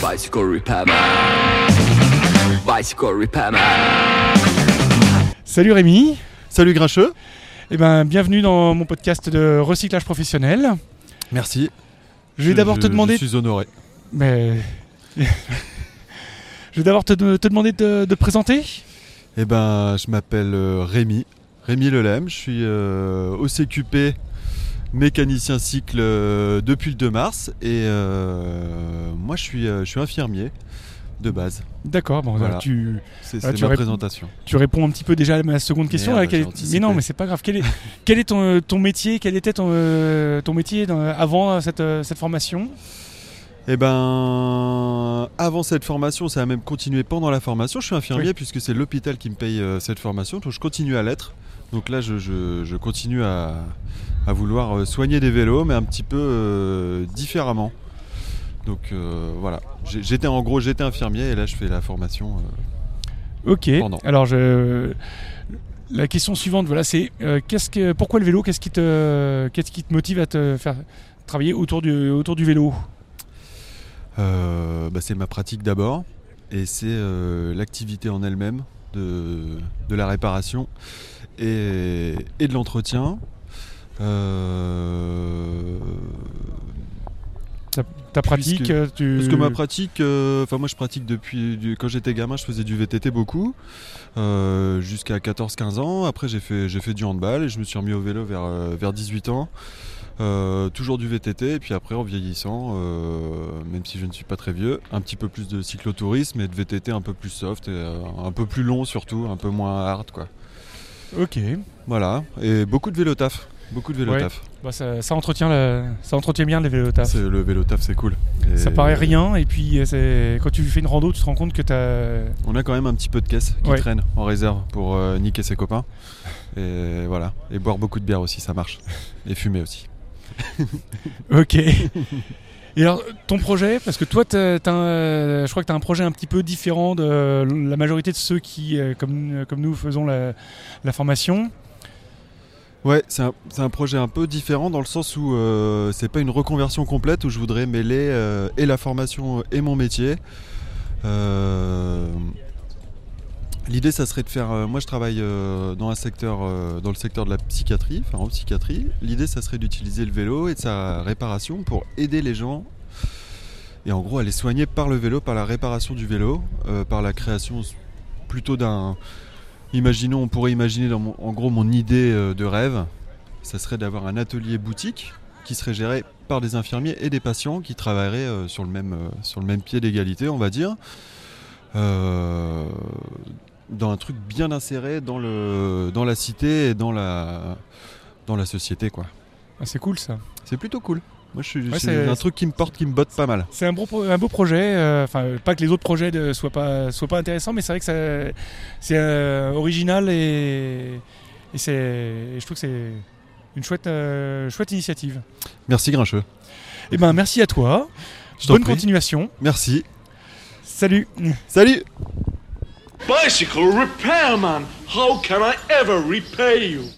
Bicycle repairman. Bicycle repairman. Salut Rémi. Salut Grincheux. Eh ben, bienvenue dans mon podcast de recyclage professionnel. Merci. Je vais d'abord te demander. Je suis honoré. Mais. je vais d'abord te, te demander de, de te présenter. Eh ben, je m'appelle euh, Rémi. Rémi Lelem. Je suis euh, au CQP mécanicien cycle euh, depuis le 2 mars et euh, moi je suis, euh, je suis infirmier de base. D'accord, bon, Voilà. tu, C'est Ah, tu ma réponds- présentation. tu réponds un petit peu déjà à ma seconde question. Merde, là, quel. Mais non, mais c'est pas grave. Quel est, quel est ton, ton métier? Quel était ton, euh, ton métier dans- avant cette, cette formation? Eh ben, avant cette formation, ça a même continué pendant la formation. Je suis infirmier Oui. puisque c'est l'hôpital qui me paye euh, cette formation, donc je continue à l'être. Donc là, je, je- je continue à, à vouloir euh, soigner des vélos, mais un petit peu euh, différemment. Donc euh, voilà, j'étais en gros, j'étais infirmier et là, je fais la formation. euh, Ok. Pendant. Alors, je... la question suivante, voilà, c'est qu'est-ce que, pourquoi le vélo? Qu'est-ce qui te, qu'est-ce qui te motive à te faire travailler autour du, autour du vélo? Bah, c'est ma pratique d'abord et c'est l'activité en elle-même de, de la réparation et, et de l'entretien. Euh, Ta pratique, Puisque- euh, tu... parce que ma pratique, euh, enfin moi je pratique depuis du- quand j'étais gamin, je faisais du VTT beaucoup euh, jusqu'à 14-15 ans. Après j'ai fait j'ai fait du handball et je me suis remis au vélo vers vers 18 ans. Euh, toujours du VTT et puis après en vieillissant, euh, même si je ne suis pas très vieux, un petit peu plus de cyclotourisme et de VTT un peu plus soft et euh, un peu plus long surtout, un peu moins hard quoi. Ok. Voilà et beaucoup de vélo taf, beaucoup de vélo Ouais. taf. Bah, ça, ça entretient la- ça entretient bien les vélos taf. C'est- Le vélo taf c'est cool. Et Ça paraît rien et puis quand tu fais une rando, tu te rends compte que t'as. On a quand même un petit peu de caisse qui Ouais. traîne en réserve pour niquer ses copains. Et voilà. Et boire beaucoup de bière aussi, ça marche. Et fumer aussi. Ok. Et alors, ton projet, parce que toi, un- je crois que tu as un projet un petit peu différent de la majorité de ceux qui, euh, comme, comme nous, faisons la, formation. Ouais, c'est un, un projet un peu différent dans le sens où euh, c'est pas une reconversion complète où je voudrais mêler euh, et la formation et mon métier. Euh, L'idée, ça serait de faire. euh, moi, je travaille euh, euh, dans le secteur de la psychiatrie, enfin en psychiatrie. L'idée, ça serait d'utiliser le vélo et de sa réparation pour aider les gens et en gros à les soigner par le vélo, par la réparation du vélo, par la création plutôt d'un. Imaginons, on pourrait imaginer en gros mon idée de rêve, ça serait d'avoir un atelier boutique qui serait géré par des infirmiers et des patients qui travailleraient sur, le même, pied d'égalité, on va dire. Dans un truc bien inséré dans, le, dans la cité et dans la, dans la société. quoi. Ah, c'est cool ça. C'est plutôt cool. Moi, je suis, Ouais, c'est un truc qui me porte, qui me botte pas mal. C'est un beau, un beau projet. euh, Enfin, pas que les autres projets ne soient pas, soient pas intéressants, mais c'est vrai que c'est euh, original et, et c'est, je trouve que c'est une chouette, euh, chouette initiative. Merci Grincheux. Eh ben, merci à toi. Je Bonne continuation. Merci. Salut. Salut Bicycle repairman, how can I ever repay you?